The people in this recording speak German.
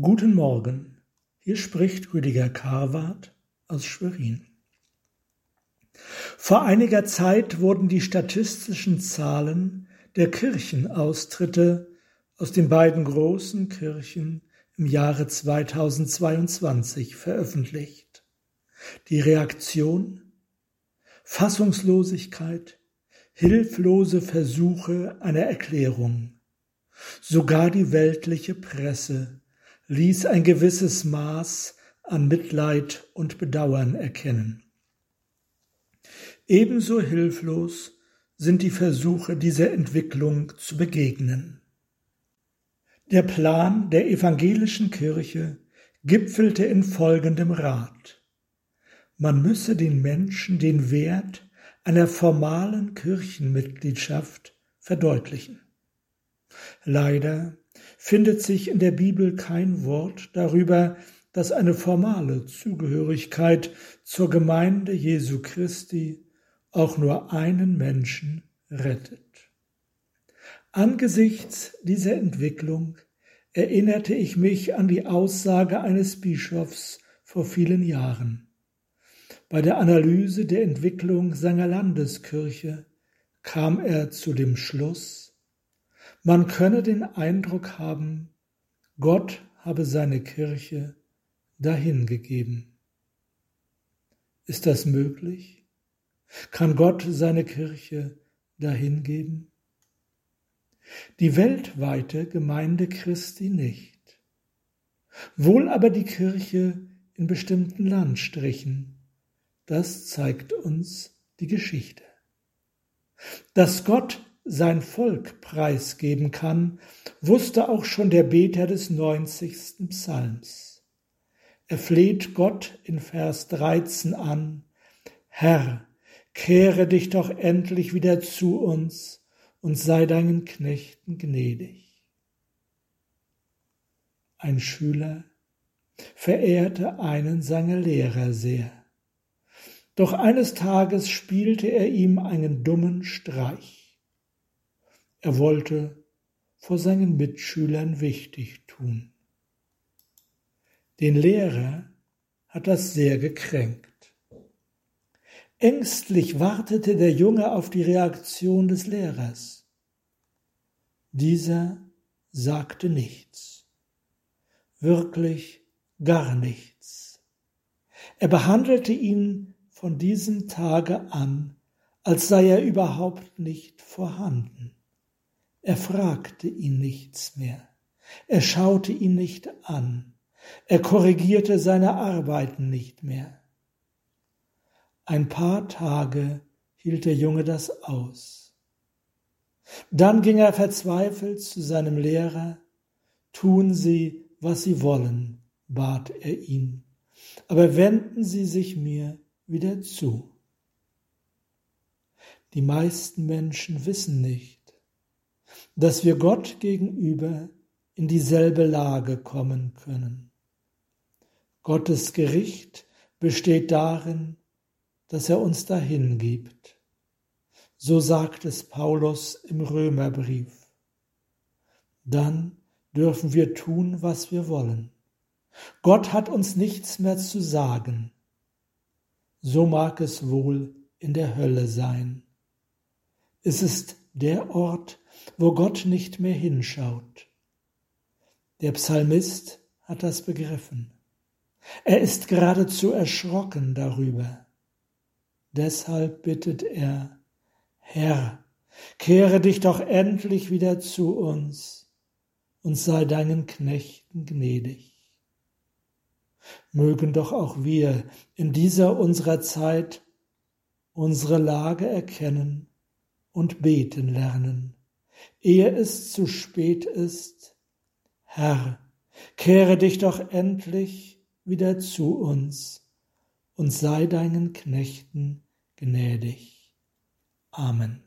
Guten Morgen, hier spricht Rüdiger Karwart aus Schwerin. Vor einiger Zeit wurden die statistischen Zahlen der Kirchenaustritte aus den beiden großen Kirchen im Jahre 2022 veröffentlicht. Die Reaktion? Fassungslosigkeit, hilflose Versuche einer Erklärung. Sogar die weltliche Presse ließ ein gewisses Maß an Mitleid und Bedauern erkennen. Ebenso hilflos sind die Versuche dieser Entwicklung zu begegnen. Der Plan der evangelischen Kirche gipfelte in folgendem Rat. Man müsse den Menschen den Wert einer formalen Kirchenmitgliedschaft verdeutlichen. Leider findet sich in der Bibel kein Wort darüber, dass eine formale Zugehörigkeit zur Gemeinde Jesu Christi auch nur einen Menschen rettet. Angesichts dieser Entwicklung erinnerte ich mich an die Aussage eines Bischofs vor vielen Jahren. Bei der Analyse der Entwicklung seiner Landeskirche kam er zu dem Schluss, man könne den Eindruck haben, Gott habe seine Kirche dahingegeben. Ist das möglich? Kann Gott seine Kirche dahingeben? Die weltweite Gemeinde Christi nicht. Wohl aber die Kirche in bestimmten Landstrichen. Das zeigt uns die Geschichte. Dass Gott sein Volk preisgeben kann, wusste auch schon der Beter des neunzigsten Psalms. Er fleht Gott in Vers 13 an, Herr, kehre dich doch endlich wieder zu uns und sei deinen Knechten gnädig. Ein Schüler verehrte einen seiner Lehrer sehr. Doch eines Tages spielte er ihm einen dummen Streich. Er wollte vor seinen Mitschülern wichtig tun. Den Lehrer hat das sehr gekränkt. Ängstlich wartete der Junge auf die Reaktion des Lehrers. Dieser sagte nichts, wirklich gar nichts. Er behandelte ihn von diesem Tage an, als sei er überhaupt nicht vorhanden. Er fragte ihn nichts mehr, er schaute ihn nicht an, er korrigierte seine Arbeiten nicht mehr. Ein paar Tage hielt der Junge das aus. Dann ging er verzweifelt zu seinem Lehrer. Tun Sie, was Sie wollen, bat er ihn, aber wenden Sie sich mir wieder zu. Die meisten Menschen wissen nicht, dass wir Gott gegenüber in dieselbe Lage kommen können. Gottes Gericht besteht darin, dass er uns dahin gibt. So sagt es Paulus im Römerbrief. Dann dürfen wir tun, was wir wollen. Gott hat uns nichts mehr zu sagen. So mag es wohl in der Hölle sein. Es ist der Ort, wo Gott nicht mehr hinschaut. Der Psalmist hat das begriffen. Er ist geradezu erschrocken darüber. Deshalb bittet er, Herr, kehre dich doch endlich wieder zu uns und sei deinen Knechten gnädig. Mögen doch auch wir in dieser unserer Zeit unsere Lage erkennen und beten lernen, ehe es zu spät ist. Herr, kehre dich doch endlich wieder zu uns und sei deinen Knechten gnädig. Amen.